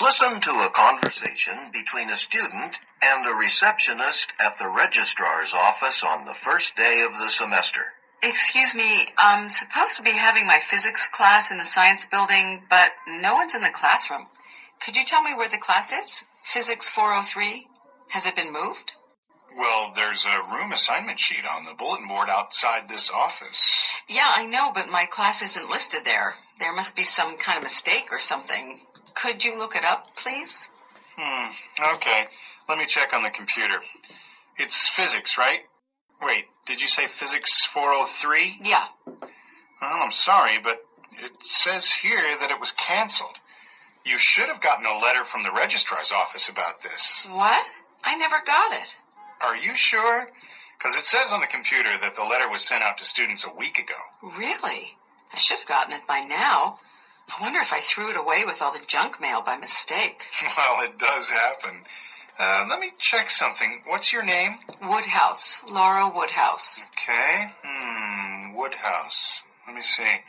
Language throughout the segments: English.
Listen to a conversation between a student and a receptionist at the registrar's office on the first day of the semester. Excuse me, I'm supposed to be having my physics class in the science building, but no one's in the classroom. Could you tell me where the class is? Physics 403? Has it been moved? Well, there's a room assignment sheet on the bulletin board outside this office. Yeah, I know, but my class isn't listed there. There must be some kind of mistake or something. Could you look it up, please? Hmm, okay. Let me check on the computer. It's physics, right? Wait, did you say physics 403? Yeah. Well, I'm sorry, but it says here that it was canceled. You should have gotten a letter from the registrar's office about this. What? I never got it. Are you sure? Because it says on the computer that the letter was sent out to students a week ago. Really? I should have gotten it by now. I wonder if I threw it away with all the junk mail by mistake. well, it does happen. Uh, let me check something. What's your name? Woodhouse. Laura Woodhouse. Okay. Hmm, Woodhouse. Let me see.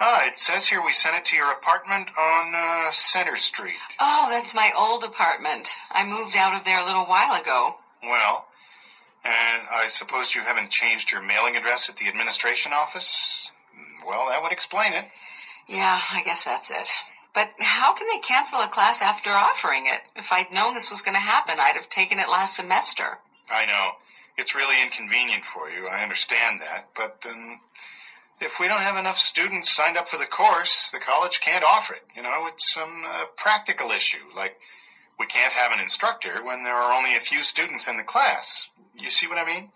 Ah, it says here we sent it to your apartment on uh, Center Street. Oh, that's my old apartment. I moved out of there a little while ago. Well, and I suppose you haven't changed your mailing address at the administration office? Well, that would explain it. Yeah, I guess that's it. But how can they cancel a class after offering it? If I'd known this was going to happen, I'd have taken it last semester. I know. It's really inconvenient for you. I understand that. But um, if we don't have enough students signed up for the course, the college can't offer it. You know, it's some uh, practical issue. Like, we can't have an instructor when there are only a few students in the class. You see what I mean?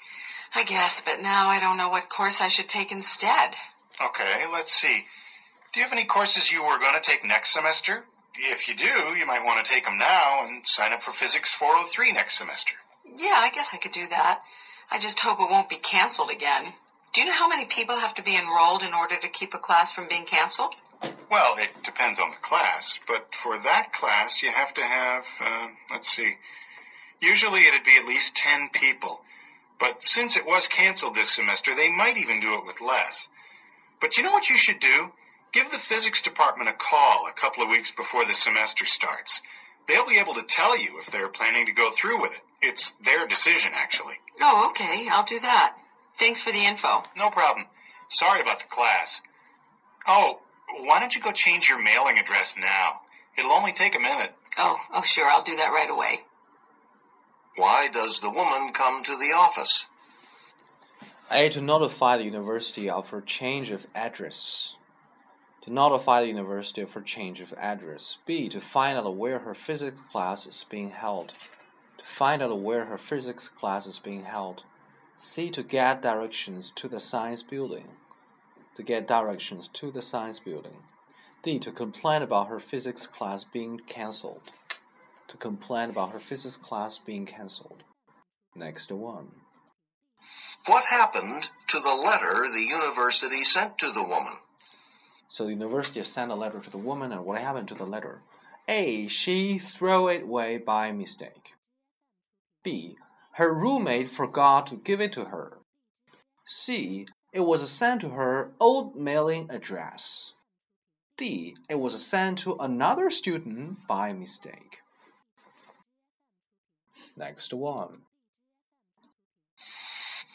I guess, but now I don't know what course I should take instead. Okay, let's see. Do you have any courses you were going to take next semester? If you do, you might want to take them now and sign up for Physics 403 next semester. Yeah, I guess I could do that. I just hope it won't be canceled again. Do you know how many people have to be enrolled in order to keep a class from being canceled? Well, it depends on the class, but for that class, you have to have, uh, let's see, usually it'd be at least 10 people. But since it was canceled this semester, they might even do it with less. But you know what you should do? Give the physics department a call a couple of weeks before the semester starts. They'll be able to tell you if they're planning to go through with it. It's their decision, actually. Oh, okay. I'll do that. Thanks for the info. No problem. Sorry about the class. Oh, why don't you go change your mailing address now? It'll only take a minute. Oh, oh, sure. I'll do that right away. Why does the woman come to the office? A. To notify the university of her change of address. To notify the university of her change of address. B. To find out where her physics class is being held. To find out where her physics class is being held. C. To get directions to the science building. To get directions to the science building. D. To complain about her physics class being cancelled. To complain about her physics class being cancelled. Next one. What happened to the letter the university sent to the woman? So the university sent a letter to the woman, and what happened to the letter? A. She threw it away by mistake. B. Her roommate forgot to give it to her. C. It was sent to her old mailing address. D. It was sent to another student by mistake. Next one.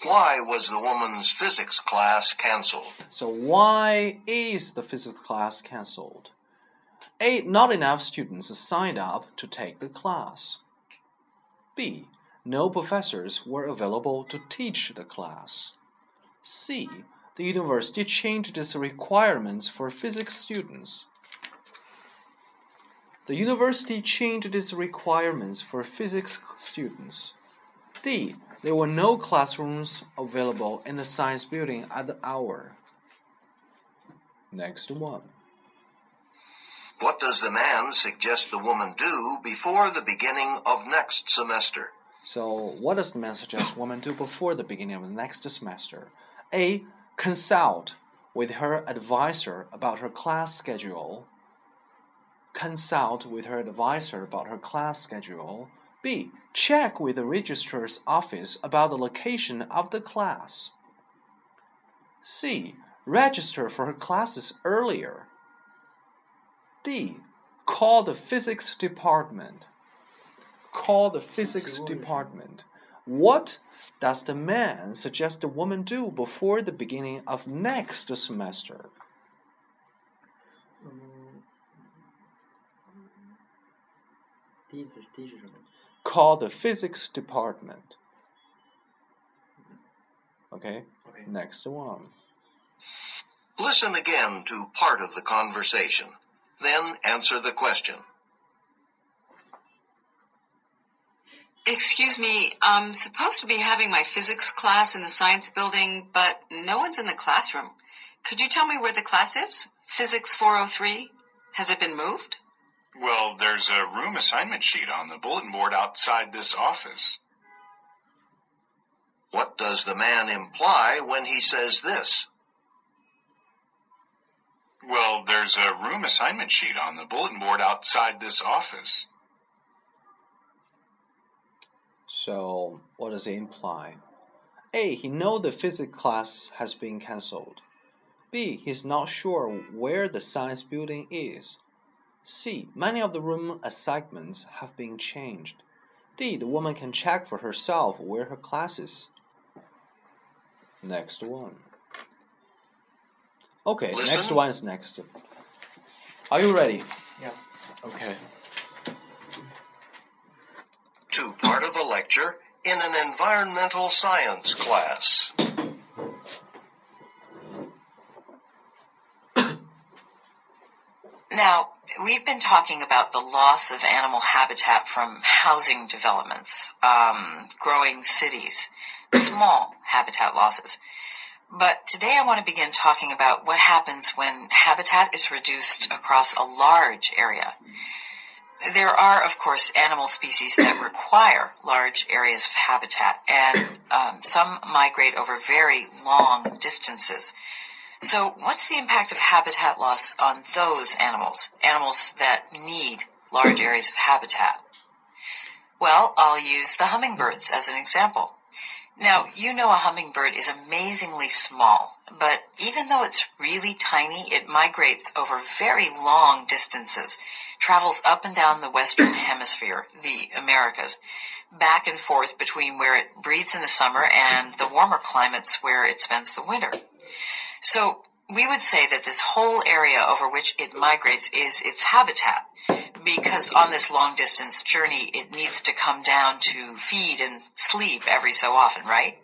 Why was the woman's physics class canceled? So why is the physics class cancelled? A. Not enough students signed up to take the class. B. No professors were available to teach the class. C. The university changed its requirements for physics students. The university changed its requirements for physics students. D. There were no classrooms available in the science building at the hour. Next one. What does the man suggest the woman do before the beginning of next semester? So, what does the man suggest woman do before the beginning of the next semester? A. Consult with her advisor about her class schedule. Consult with her advisor about her class schedule. B. Check with the registrar's office about the location of the class. C. Register for her classes earlier. D. Call the physics department. Call the physics department. What does the man suggest the woman do before the beginning of next semester? call the physics department. Okay, okay. next one. Listen again to part of the conversation, then answer the question. Excuse me, I'm supposed to be having my physics class in the science building, but no one's in the classroom. Could you tell me where the class is? Physics 403? Has it been moved? Well, there's a room assignment sheet on the bulletin board outside this office. What does the man imply when he says this? Well, there's a room assignment sheet on the bulletin board outside this office. So, what does it imply? A. He knows the physics class has been cancelled. B. He's not sure where the science building is. C. Many of the room assignments have been changed. D. The woman can check for herself where her class is. Next one. Okay, next one is next. Are you ready? Yeah. Okay. To part of a lecture in an environmental science class. Now, we've been talking about the loss of animal habitat from housing developments, um, growing cities, small habitat losses. But today I want to begin talking about what happens when habitat is reduced across a large area. There are, of course, animal species that require large areas of habitat, and um, some migrate over very long distances. So, what's the impact of habitat loss on those animals, animals that need large areas of habitat? Well, I'll use the hummingbirds as an example. Now, you know a hummingbird is amazingly small, but even though it's really tiny, it migrates over very long distances, travels up and down the western hemisphere, the Americas, back and forth between where it breeds in the summer and the warmer climates where it spends the winter. So we would say that this whole area over which it migrates is its habitat because on this long distance journey it needs to come down to feed and sleep every so often, right?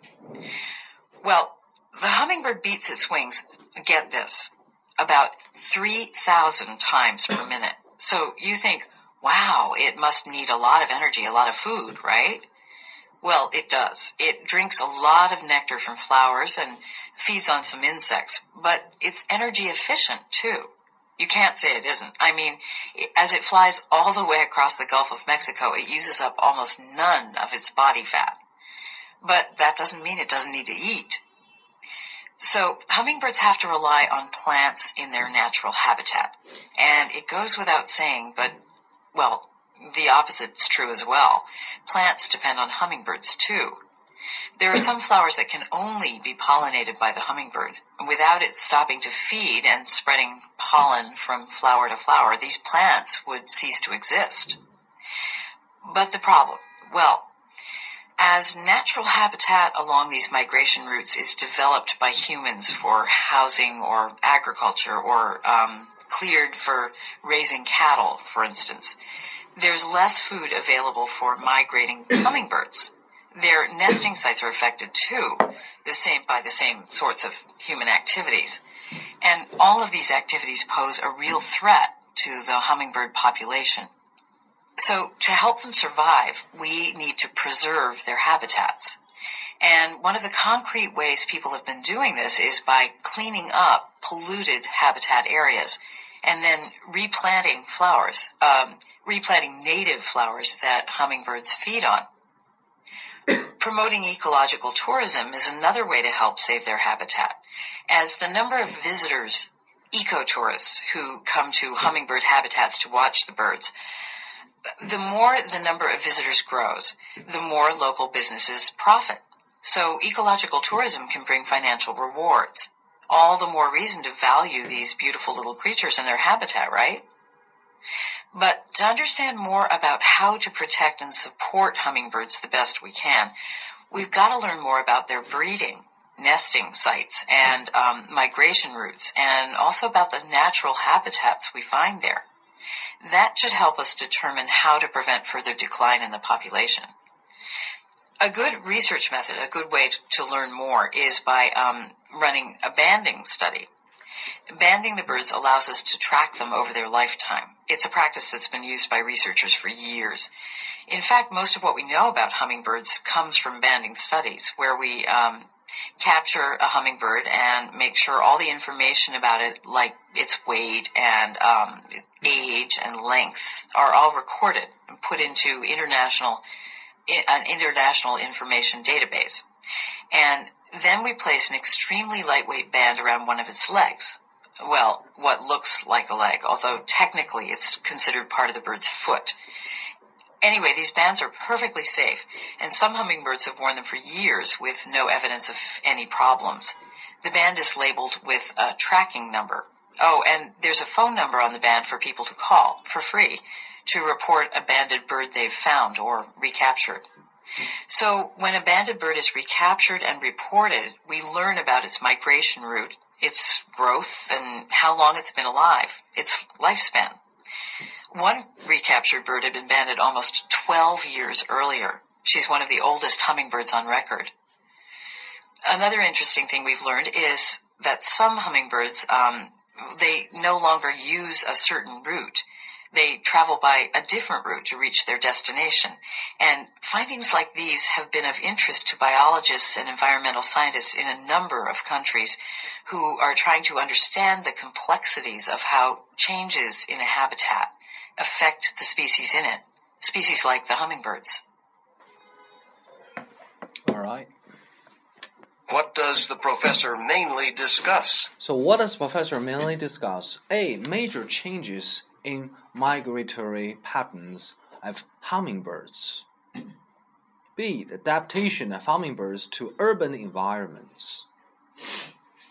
Well, the hummingbird beats its wings, get this, about 3,000 times per minute. So you think, wow, it must need a lot of energy, a lot of food, right? Well, it does. It drinks a lot of nectar from flowers and feeds on some insects, but it's energy efficient too. You can't say it isn't. I mean, as it flies all the way across the Gulf of Mexico, it uses up almost none of its body fat. But that doesn't mean it doesn't need to eat. So hummingbirds have to rely on plants in their natural habitat. And it goes without saying, but, well, the opposite's true as well. Plants depend on hummingbirds too. There are some flowers that can only be pollinated by the hummingbird. Without it stopping to feed and spreading pollen from flower to flower, these plants would cease to exist. But the problem, well, as natural habitat along these migration routes is developed by humans for housing or agriculture or um, cleared for raising cattle, for instance, there's less food available for migrating hummingbirds. Their nesting sites are affected too, the same by the same sorts of human activities. And all of these activities pose a real threat to the hummingbird population. So to help them survive, we need to preserve their habitats. And one of the concrete ways people have been doing this is by cleaning up polluted habitat areas and then replanting flowers, um, replanting native flowers that hummingbirds feed on. Promoting ecological tourism is another way to help save their habitat, as the number of visitors, ecotourists, who come to hummingbird habitats to watch the birds, the more the number of visitors grows, the more local businesses profit. So ecological tourism can bring financial rewards. All the more reason to value these beautiful little creatures and their habitat, right? But to understand more about how to protect and support hummingbirds the best we can, we've got to learn more about their breeding, nesting sites, and um, migration routes, and also about the natural habitats we find there. That should help us determine how to prevent further decline in the population. A good research method, a good way to learn more, is by um, running a banding study. Banding the birds allows us to track them over their lifetime. It's a practice that's been used by researchers for years. In fact, most of what we know about hummingbirds comes from banding studies, where we um, capture a hummingbird and make sure all the information about it, like its weight and um, age and length, are all recorded and put into international an international information database. And then we place an extremely lightweight band around one of its legs. Well, what looks like a leg, although technically it's considered part of the bird's foot. Anyway, these bands are perfectly safe, and some hummingbirds have worn them for years with no evidence of any problems. The band is labeled with a tracking number. Oh, and there's a phone number on the band for people to call for free to report a banded bird they've found or recaptured. So when a banded bird is recaptured and reported, we learn about its migration route, its growth, and how long it's been alive, its lifespan. One recaptured bird had been banded almost 12 years earlier. She's one of the oldest hummingbirds on record. Another interesting thing we've learned is that some hummingbirds, um, they no longer use a certain route. They travel by a different route to reach their destination. And findings like these have been of interest to biologists and environmental scientists in a number of countries who are trying to understand the complexities of how changes in a habitat affect the species in it, species like the hummingbirds. All right. What does the professor mainly discuss? So, what does Professor mainly discuss? A. Major changes in migratory patterns of hummingbirds. B. The adaptation of hummingbirds to urban environments.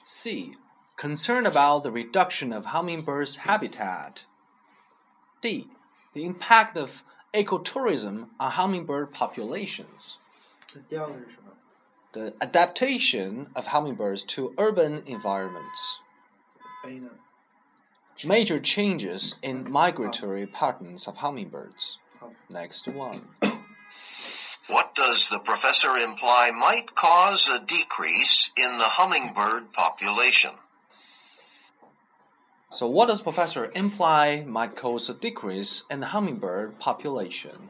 C. Concern about the reduction of hummingbirds' habitat. D. The impact of ecotourism on hummingbird populations. The adaptation of hummingbirds to urban environments.？Major changes in migratory patterns of hummingbirds. Next one. What does the professor imply might cause a decrease in the hummingbird population? So, what does Professor imply might cause a decrease in the hummingbird population?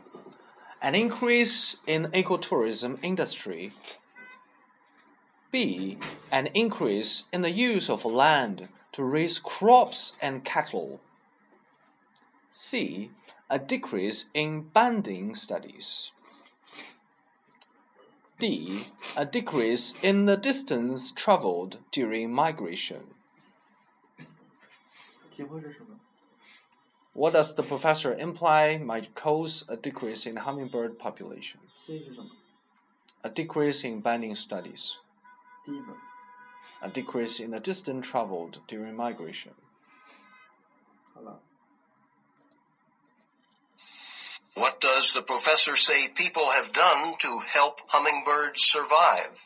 An increase in ecotourism industry. B. An increase in the use of land to raise crops and cattle. C. A decrease in banding studies. D. A decrease in the distance traveled during migration. 题目是什么？ What does the professor imply might cause a decrease in the hummingbird population? C 是什么？ A decrease in banding studies. 第一个 A decrease in the distance traveled during migration. 好了， What does the professor say people have done to help hummingbirds survive?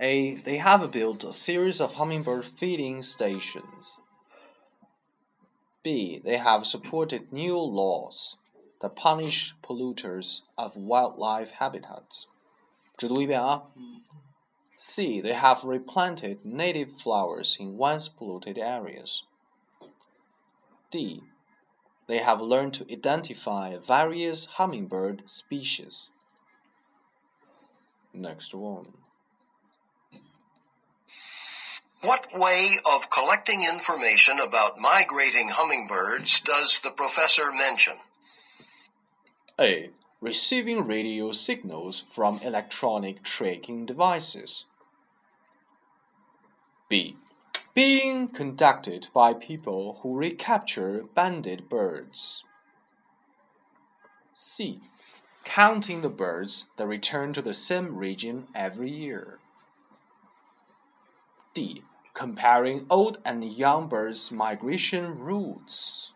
A. They have built a series of hummingbird feeding stations. B. They have supported new laws that punish polluters of wildlife habitats. 只读一遍啊。 C. They have replanted native flowers in once polluted areas. D. They have learned to identify various hummingbird species. Next one. What way of collecting information about migrating hummingbirds does the professor mention? A. Receiving radio signals from electronic tracking devices. B. Being conducted by people who recapture banded birds. C. Counting the birds that return to the same region every year. D. comparing old and young birds' migration routes.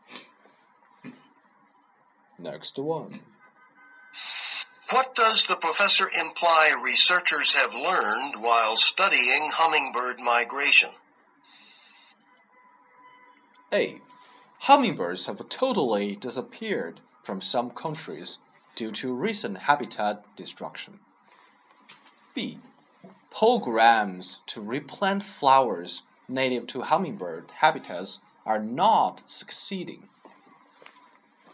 Next one. What does the professor imply researchers have learned while studying hummingbird migration? A. Hummingbirds have totally disappeared from some countries due to recent habitat destruction. B. Programs to replant flowers native to hummingbird habitats are not succeeding.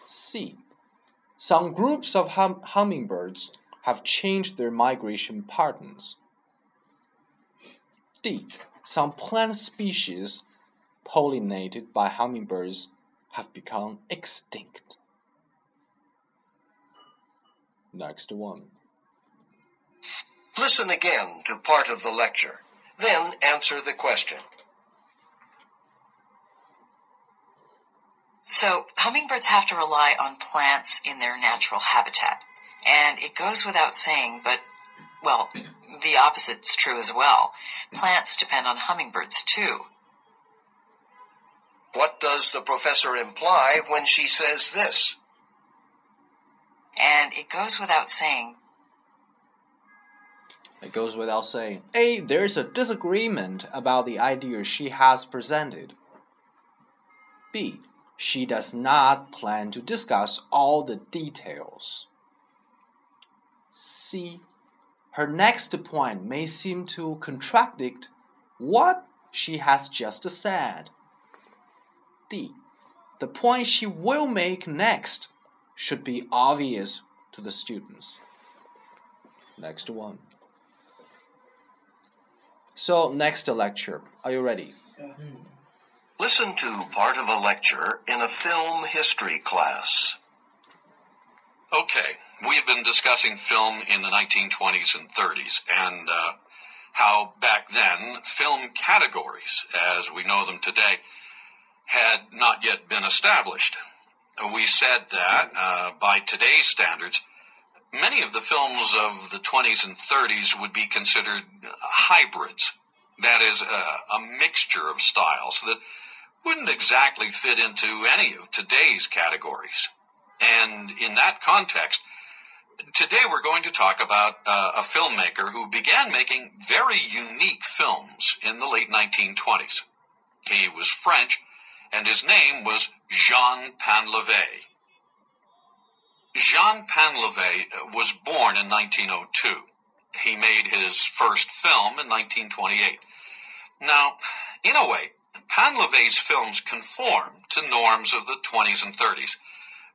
C. Some groups of hum hummingbirds have changed their migration patterns. D. Some plant species pollinated by hummingbirds have become extinct. Next one. Listen again to part of the lecture, then answer the question. So, hummingbirds have to rely on plants in their natural habitat. And it goes without saying, but, well, the opposite's true as well. Plants depend on hummingbirds too. What does the professor imply when she says this? And it goes without saying, It goes without saying. A. There's a disagreement about the idea she has presented. B. She does not plan to discuss all the details. C. Her next point may seem to contradict what she has just said. D. The point she will make next should be obvious to the students. Next one. So, next lecture. Are you ready? Hmm. Listen to part of a lecture in a film history class. Okay, we have been discussing film in the 1920s and 30s, and uh, how back then film categories, as we know them today, had not yet been established. We said that, uh, by today's standards, many of the films of the 20s and 30s would be considered hybrids. That is, a, a mixture of styles that wouldn't exactly fit into any of today's categories. And in that context, today we're going to talk about uh, a filmmaker who began making very unique films in the late 1920s. He was French, and his name was Jean Painlevé. Jean Painlevé was born in 1902. He made his first film in 1928. Now, in a way, Painlevé's films conform to norms of the 20s and 30s.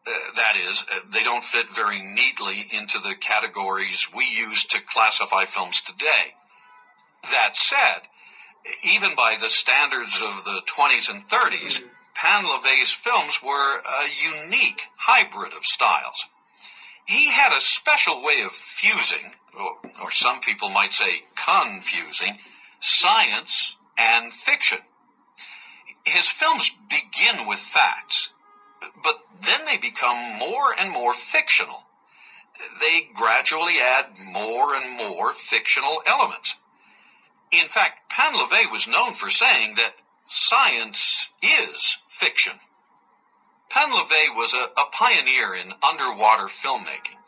Uh, that is, uh, they don't fit very neatly into the categories we use to classify films today. That said, even by the standards of the 20s and 30s, Painlevé's films were a unique hybrid of styles. He had a special way of fusing, or, or some people might say confusing, science and fiction. His films begin with facts, but then they become more and more fictional. They gradually add more and more fictional elements. In fact, Painlevé was known for saying that science is fiction. Painlevé was a, a pioneer in underwater filmmaking,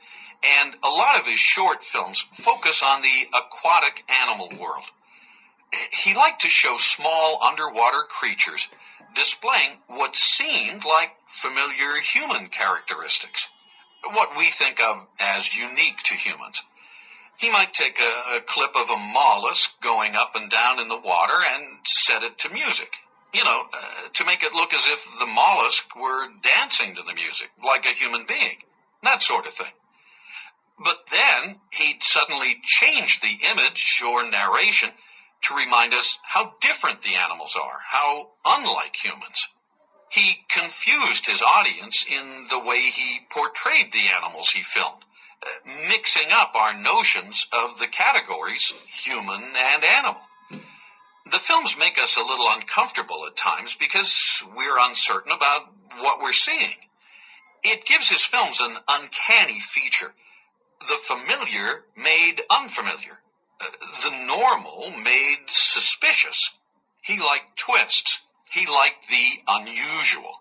and a lot of his short films focus on the aquatic animal world. He liked to show small underwater creatures displaying what seemed like familiar human characteristics, what we think of as unique to humans. He might take a, a, clip of a mollusk going up and down in the water and set it to music. You know, uh, to make it look as if the mollusk were dancing to the music, like a human being. That sort of thing. But then he'd suddenly change the image or narration to remind us how different the animals are, how unlike humans. He confused his audience in the way he portrayed the animals he filmed, mixing up our notions of the categories human and animal. The films make us a little uncomfortable at times because we're uncertain about what we're seeing. It gives his films an uncanny feature. The familiar made unfamiliar the normal made suspicious. He liked twists. He liked the unusual.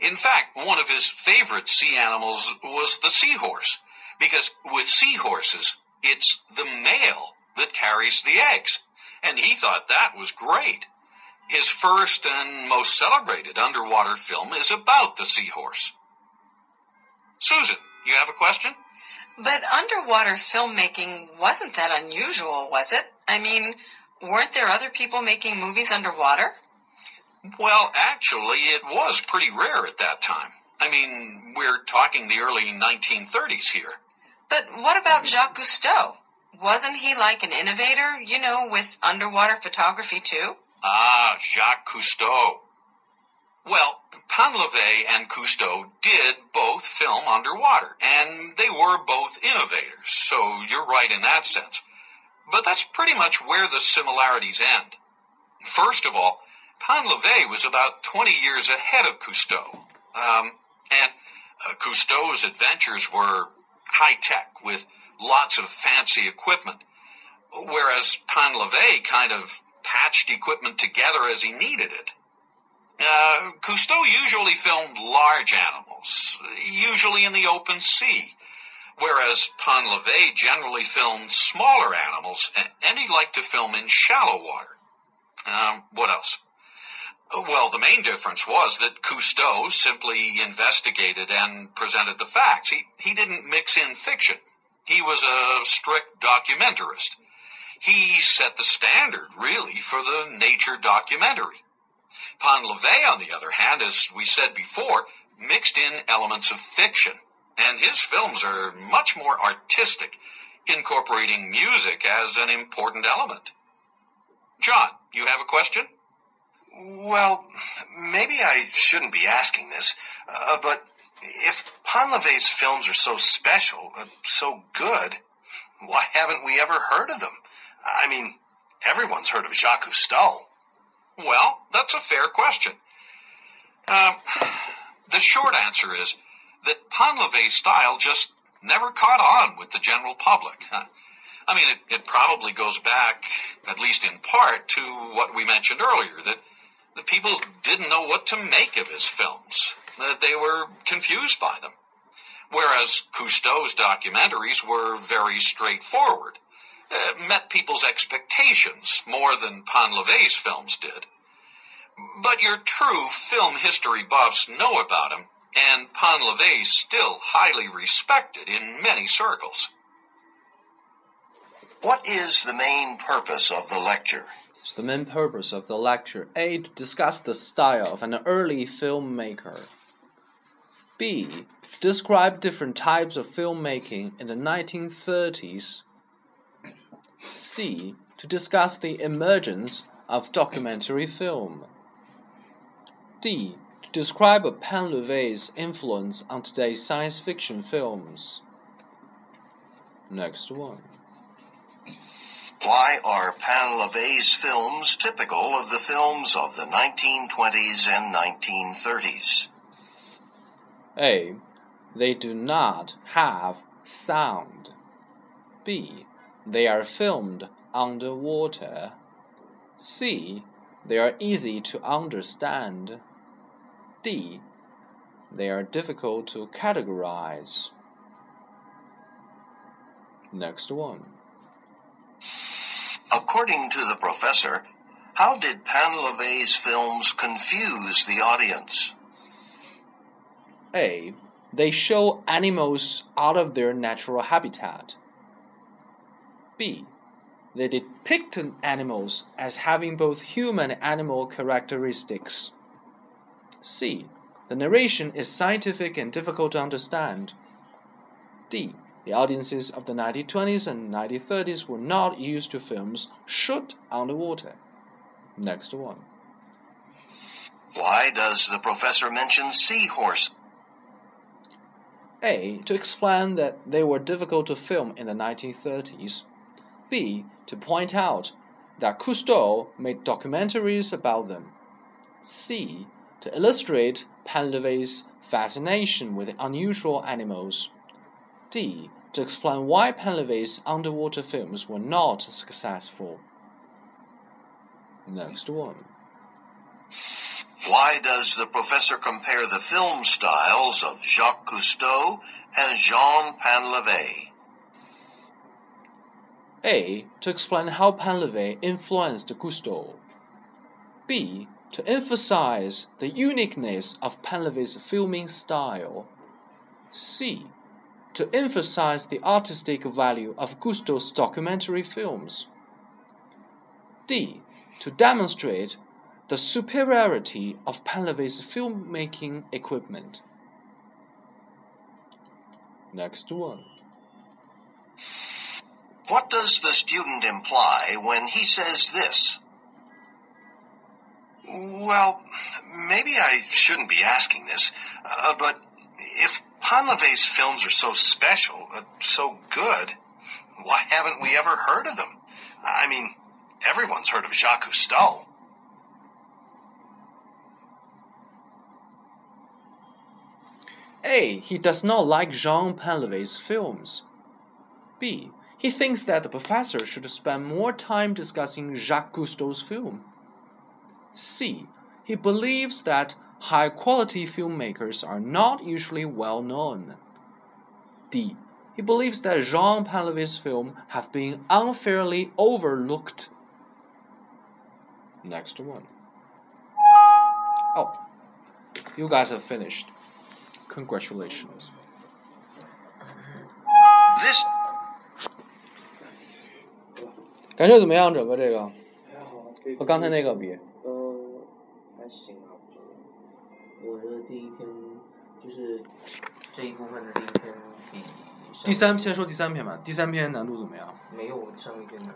In fact, one of his favorite sea animals was the seahorse, because with seahorses, it's the male that carries the eggs, and he thought that was great. His first and most celebrated underwater film is about the seahorse. Susan, you have a question? But underwater filmmaking wasn't that unusual, was it? I mean, weren't there other people making movies underwater? Well, actually, it was pretty rare at that time. I mean, we're talking the early 1930s here. But what about Jacques Cousteau? Wasn't he like an innovator, you know, with underwater photography too? Ah, Jacques Cousteau. Well, Painlevé and Cousteau did both film underwater, and they were both innovators, so you're right in that sense. But that's pretty much where the similarities end. First of all, Painlevé was about 20 years ahead of Cousteau, um, and uh, Cousteau's adventures were high tech with lots of fancy equipment, whereas Painlevé kind of patched equipment together as he needed it. Uh, Cousteau usually filmed large animals, usually in the open sea, whereas Painlevé generally filmed smaller animals, and he liked to film in shallow water. Um, what else? Well, the main difference was that Cousteau simply investigated and presented the facts. He, he didn't mix in fiction. He was a strict documentarist. He set the standard, really, for the nature documentary. Painlevé, on the other hand, as we said before, mixed in elements of fiction, and his films are much more artistic, incorporating music as an important element. John, you have a question? Well, maybe I shouldn't be asking this, uh, but if Painlevé's films are so special, uh, so good, why haven't we ever heard of them? I mean, everyone's heard of Jacques Cousteau. Well, that's a fair question. Um, the short answer is that Painlevé's style just never caught on with the general public. I mean, it, it probably goes back, at least in part, to what we mentioned earlier, that the people didn't know what to make of his films, that they were confused by them. Whereas Cousteau's documentaries were very straightforward, uh, met people's expectations more than Painlevé's films did. But your true film history buffs know about him, and Painlevé's still highly respected in many circles. What is the main purpose of the lecture? It's the main purpose of the lecture. A. To discuss the style of an early filmmaker. B. Describe different types of filmmaking in the 1930s. C. To discuss the emergence of documentary film. D. To describe Pan Painlevé's influence on today's science fiction films. Next one. Why are Painlevé's films typical of the films of the 1920s and 1930s? A. They do not have sound. B. They are filmed underwater. C. They are easy to understand. D. They are difficult to categorize. Next one. According to the professor, how did Painlevé's films confuse the audience? A. They show animals out of their natural habitat. B. They depict animals as having both human and animal characteristics. C. The narration is scientific and difficult to understand. D. The audiences of the 1920s and 1930s were not used to films shot underwater. Next one. Why does the professor mention seahorse? A. To explain that they were difficult to film in the 1930s. B. To point out that Cousteau made documentaries about them. C. To illustrate Painlevé's fascination with unusual animals. D. To explain why Painlevé's underwater films were not successful. Next one. Why does the professor compare the film styles of Jacques Cousteau and Jean Painlevé? A. To explain how Painlevé influenced Cousteau. B. To emphasize the uniqueness of Painlevé's filming style. C. To emphasize the artistic value of Cousteau's documentary films. D. To demonstrate the superiority of Painlevé's filmmaking equipment. Next one. What does the student imply when he says this? Well, maybe I shouldn't be asking this, uh, but if Painlevé's films are so special, uh, so good, why haven't we ever heard of them? I mean, everyone's heard of Jacques Cousteau. A. He does not like Jean Painlevé's films. B. He thinks that the professor should spend more time discussing Jacques Cousteau's film. C. He believes that high quality filmmakers are not usually well known. D. He believes that Jean Painlevé's films have been unfairly overlooked. Next one. Oh, you guys have finished. Congratulations. This 感觉怎么样？整个这个还好，和刚才那个比，呃，还行啊，我觉得。我觉得第一篇就是这一部分的第一篇比第三先说第三篇吧。第三篇难度怎么样？没有上一篇难，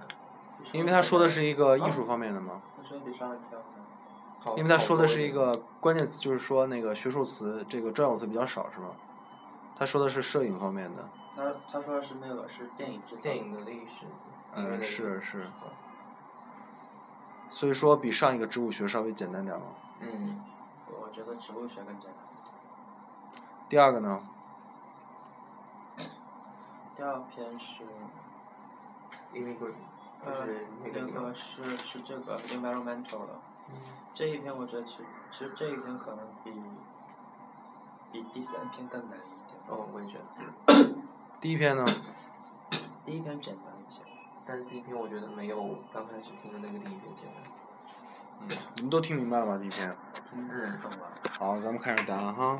因为他说的是一个艺术方面的嘛。我觉得比上一篇好。因为他说的是一个关键词，就是说那个学术词，这个专有词比较少，是吗？他说的是摄影方面的。他他说的是那个是电影制电影的历史。嗯，是是。所以说比上一个植物学稍微简单点嘛。嗯，我觉得植物学更简单。第二个呢？第二篇是 immigrant，呃就是那个那个是是这个 environmental 的。这一篇我觉得其实其实这一篇可能比比第三篇更难一点。哦，我也觉得。第一篇呢？第一篇简单但是第一篇我觉得没有刚开始听的那个第一篇简单。嗯，你们都听明白了吗？第一篇？嗯，懂了。好，咱们开始答案哈。